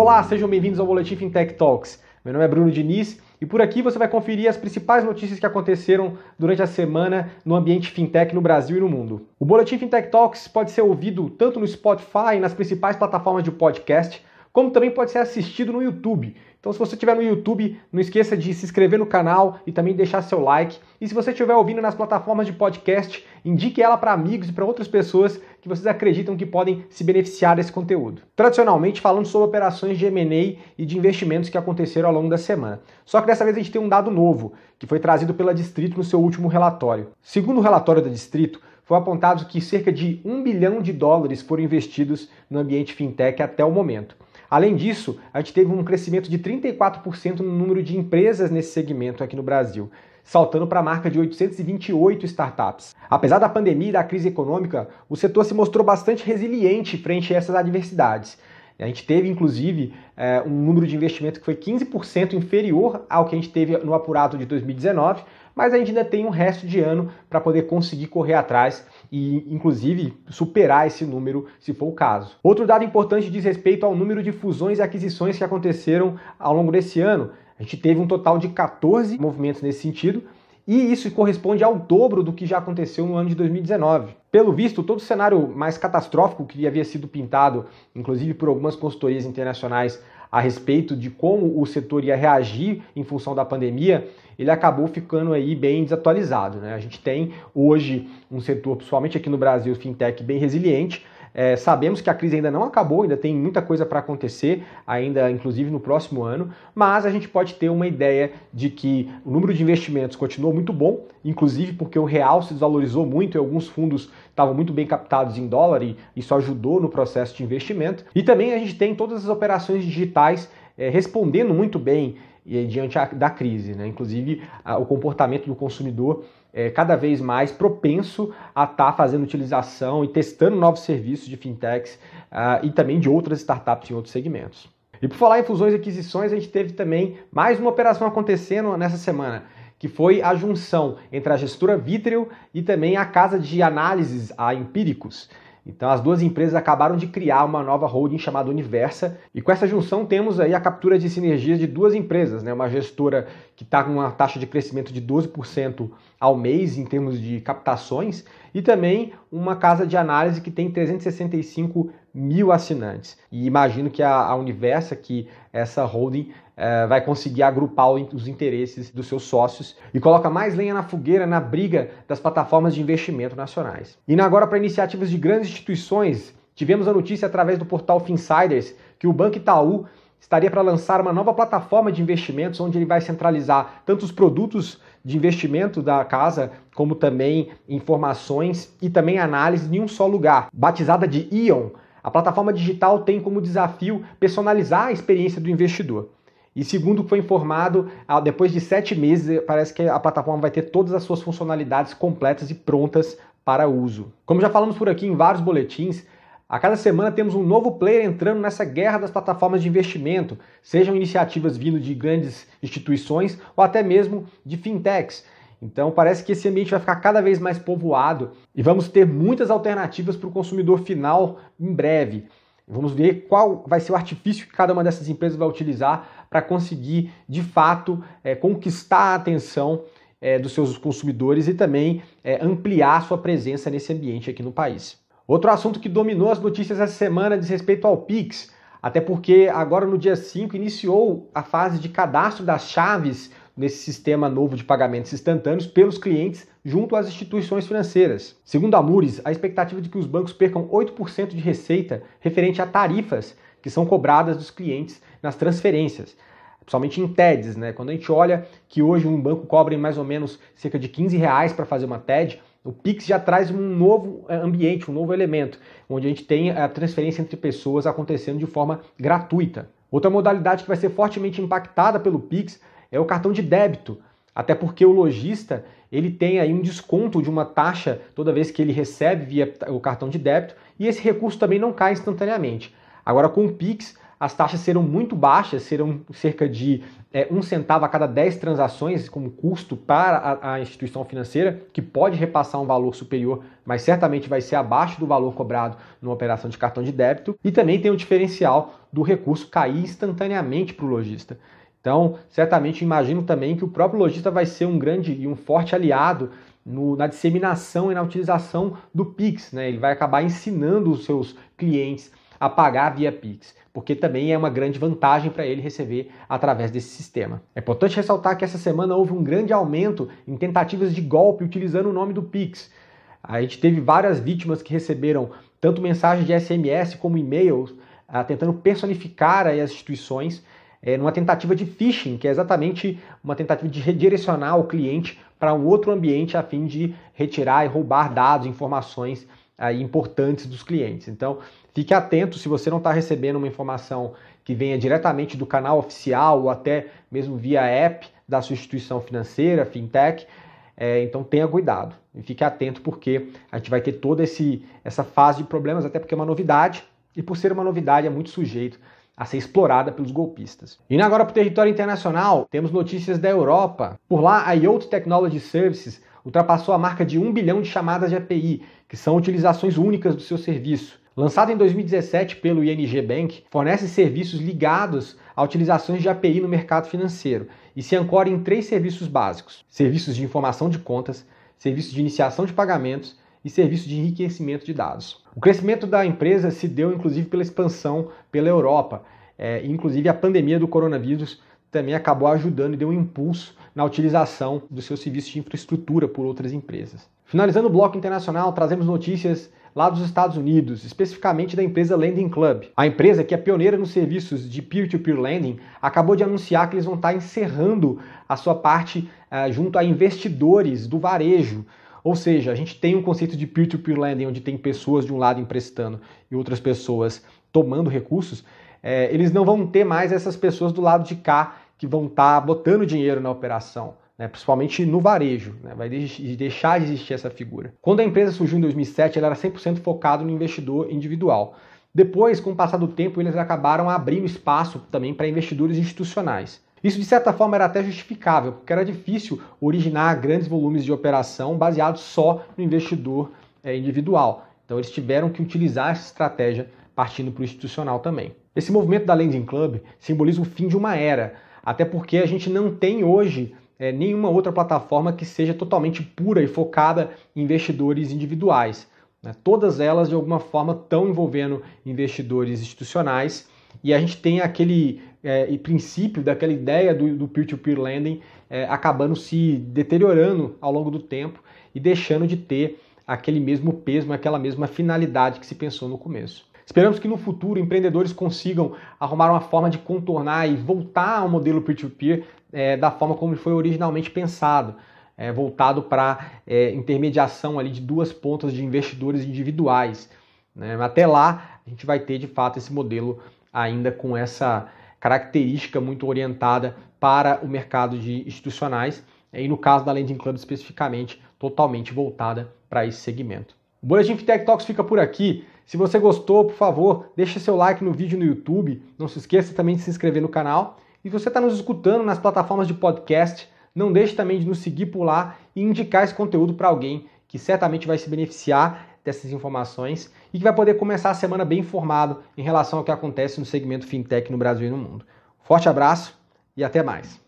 Olá, sejam bem-vindos ao Boletim Fintech Talks. Meu nome é Bruno Diniz e por aqui você vai conferir as principais notícias que aconteceram durante a semana no ambiente fintech no Brasil e no mundo. O Boletim Fintech Talks pode ser ouvido tanto no Spotify e nas principais plataformas de podcast, como também pode ser assistido no YouTube. Então, se você estiver no YouTube, não esqueça de se inscrever no canal e também deixar seu like. E se você estiver ouvindo nas plataformas de podcast, indique ela para amigos e para outras pessoas que vocês acreditam que podem se beneficiar desse conteúdo. Tradicionalmente, falando sobre operações de M&A e de investimentos que aconteceram ao longo da semana. Só que dessa vez a gente tem um dado novo, que foi trazido pela Distrito no seu último relatório. Segundo o relatório da Distrito, foi apontado que cerca de 1 bilhão de dólares foram investidos no ambiente fintech até o momento. Além disso, a gente teve um crescimento de 34% no número de empresas nesse segmento aqui no Brasil, saltando para a marca de 828 startups. Apesar da pandemia e da crise econômica, o setor se mostrou bastante resiliente frente a essas adversidades. A gente teve, inclusive, é, um número de investimento que foi 15% inferior ao que a gente teve no apurado de 2019, mas a gente ainda tem um resto de ano para poder conseguir correr atrás e, inclusive, superar esse número, se for o caso. Outro dado importante diz respeito ao número de fusões e aquisições que aconteceram ao longo desse ano. A gente teve um total de 14 movimentos nesse sentido, e isso corresponde ao dobro do que já aconteceu no ano de 2019. Pelo visto, todo o cenário mais catastrófico que havia sido pintado, inclusive por algumas consultorias internacionais, a respeito de como o setor ia reagir em função da pandemia, ele acabou ficando aí bem desatualizado. Né? A gente tem hoje um setor, principalmente aqui no Brasil, fintech bem resiliente, é, sabemos que a crise ainda não acabou, ainda tem muita coisa para acontecer, ainda inclusive no próximo ano, mas a gente pode ter uma ideia de que o número de investimentos continuou muito bom, inclusive porque o real se desvalorizou muito e alguns fundos estavam muito bem captados em dólar e isso ajudou no processo de investimento. E também a gente tem todas as operações digitais é, respondendo muito bem e diante da crise, né? Inclusive o comportamento do consumidor é cada vez mais propenso a estar tá fazendo utilização e testando novos serviços de fintechs uh, e também de outras startups em outros segmentos. E por falar em fusões e aquisições, a gente teve também mais uma operação acontecendo nessa semana, que foi a junção entre a gestora Vitreo e também a casa de análises, a Empíricos. Então as duas empresas acabaram de criar uma nova holding chamada Universa e com essa junção temos aí a captura de sinergias de duas empresas, né? Uma gestora que está com uma taxa de crescimento de 12% ao mês em termos de captações e também uma casa de análise que tem 365 mil assinantes. E imagino que a, a Universa, que essa holding é, vai conseguir agrupar os interesses dos seus sócios e coloca mais lenha na fogueira na briga das plataformas de investimento nacionais. Indo agora para iniciativas de grandes instituições, tivemos a notícia através do portal Finsiders que o Banco Itaú estaria para lançar uma nova plataforma de investimentos onde ele vai centralizar tanto os produtos de investimento da casa, como também informações e também análise em um só lugar, batizada de Ion. A plataforma digital tem como desafio personalizar a experiência do investidor. E segundo foi informado, depois de sete meses, parece que a plataforma vai ter todas as suas funcionalidades completas e prontas para uso. Como já falamos por aqui em vários boletins, a cada semana temos um novo player entrando nessa guerra das plataformas de investimento, sejam iniciativas vindo de grandes instituições ou até mesmo de fintechs. Então parece que esse ambiente vai ficar cada vez mais povoado e vamos ter muitas alternativas para o consumidor final em breve. Vamos ver qual vai ser o artifício que cada uma dessas empresas vai utilizar para conseguir, de fato, é, conquistar a atenção é, dos seus consumidores e também é, ampliar sua presença nesse ambiente aqui no país. Outro assunto que dominou as notícias essa semana diz respeito ao Pix, até porque agora no dia 5 iniciou a fase de cadastro das chaves nesse sistema novo de pagamentos instantâneos pelos clientes junto às instituições financeiras. Segundo a Mures, a expectativa é de que os bancos percam 8% de receita referente a tarifas que são cobradas dos clientes nas transferências, principalmente em TEDs. Né? Quando a gente olha que hoje um banco cobra em mais ou menos cerca de 15 reais para fazer uma TED, o Pix já traz um novo eh, ambiente, um novo elemento, onde a gente tem a transferência entre pessoas acontecendo de forma gratuita. Outra modalidade que vai ser fortemente impactada pelo Pix é o cartão de débito, até porque o lojista ele tem aí um desconto de uma taxa toda vez que ele recebe via o cartão de débito e esse recurso também não cai instantaneamente. Agora com o Pix as taxas serão muito baixas, serão cerca de é, um centavo a cada 10 transações como custo para a, a, instituição financeira, que pode repassar um valor superior, mas certamente vai ser abaixo do valor cobrado numa operação de cartão de débito. E também tem o diferencial do recurso cair instantaneamente para o lojista. Então, certamente imagino também que o próprio lojista vai ser um grande e um forte aliado no, na disseminação e na utilização do Pix. Né? Ele vai acabar ensinando os seus clientes a pagar via Pix, porque também é uma grande vantagem para ele receber através desse sistema. É importante ressaltar que essa semana houve um grande aumento em tentativas de golpe utilizando o nome do Pix. A gente teve várias vítimas que receberam tanto mensagens de SMS como e-mails ah, tentando personificar as instituições é, numa tentativa de phishing, que é exatamente uma tentativa de redirecionar o cliente para um outro ambiente a fim de retirar e roubar dados, informações aí, importantes dos clientes. Então, fique atento se você não está recebendo uma informação que venha diretamente do canal oficial ou até mesmo via app da sua instituição financeira, fintech. É, então tenha cuidado e fique atento porque a gente vai ter toda essa fase de problemas, até porque é uma novidade e por ser uma novidade é muito sujeito a ser explorada pelos golpistas. Indo agora para o território internacional, temos notícias da Europa. Por lá, a Yacht Technology Services ultrapassou a marca de 1 bilhão de chamadas de API, que são utilizações únicas do seu serviço. Lançado em 2017 pelo ING Bank, fornece serviços ligados a utilizações de API no mercado financeiro e se ancora em três serviços básicos: serviços de informação de contas, serviços de iniciação de pagamentos e serviços de enriquecimento de dados. O crescimento da empresa se deu inclusive pela expansão pela Europa, é, inclusive a pandemia do coronavírus também acabou ajudando e deu um impulso na utilização dos seus serviços de infraestrutura por outras empresas. Finalizando o bloco internacional, trazemos notícias lá dos Estados Unidos, especificamente da empresa Lending Club. A empresa, que é pioneira nos serviços de peer-to-peer -peer lending, acabou de anunciar que eles vão estar encerrando a sua parte uh, junto a investidores do varejo, ou seja, a gente tem um conceito de peer-to-peer lending, onde tem pessoas de um lado emprestando e outras pessoas tomando recursos. É, eles não vão ter mais essas pessoas do lado de cá que vão estar tá botando dinheiro na operação. Né, principalmente no varejo, né, vai deixar de existir essa figura. Quando a empresa surgiu em 2007, ela era 100% focado no investidor individual. Depois, com o passar do tempo, eles acabaram abrindo espaço também para investidores institucionais. Isso, de certa forma, era até justificável, porque era difícil originar grandes volumes de operação baseados só no investidor é, individual. Então, eles tiveram que utilizar essa estratégia partindo para o institucional também. Esse movimento da Lending Club simboliza o fim de uma era, até porque a gente não tem hoje é, nenhuma outra plataforma que seja totalmente pura e focada em investidores individuais. Né? Todas elas, de alguma forma, estão envolvendo investidores institucionais e a gente tem aquele é, princípio daquela ideia do peer-to-peer lending é, acabando se deteriorando ao longo do tempo e deixando de ter aquele mesmo peso, aquela mesma finalidade que se pensou no começo. Esperamos que no futuro empreendedores consigam arrumar uma forma de contornar e voltar ao modelo peer-to-peer -peer, é, da forma como foi originalmente pensado, é, voltado para é, intermediação ali de duas pontas de investidores individuais. Né? Até lá a gente vai ter de fato esse modelo ainda com essa característica muito orientada para o mercado de institucionais e no caso da Lending Club especificamente, totalmente voltada para esse segmento. O Boletim Fintech Talks fica por aqui. Se você gostou, por favor, deixe seu like no vídeo no YouTube. Não se esqueça também de se inscrever no canal. E se você está nos escutando nas plataformas de podcast, não deixe também de nos seguir por lá e indicar esse conteúdo para alguém que certamente vai se beneficiar dessas informações e que vai poder começar a semana bem informado em relação ao que acontece no segmento fintech no Brasil e no mundo. Forte abraço e até mais.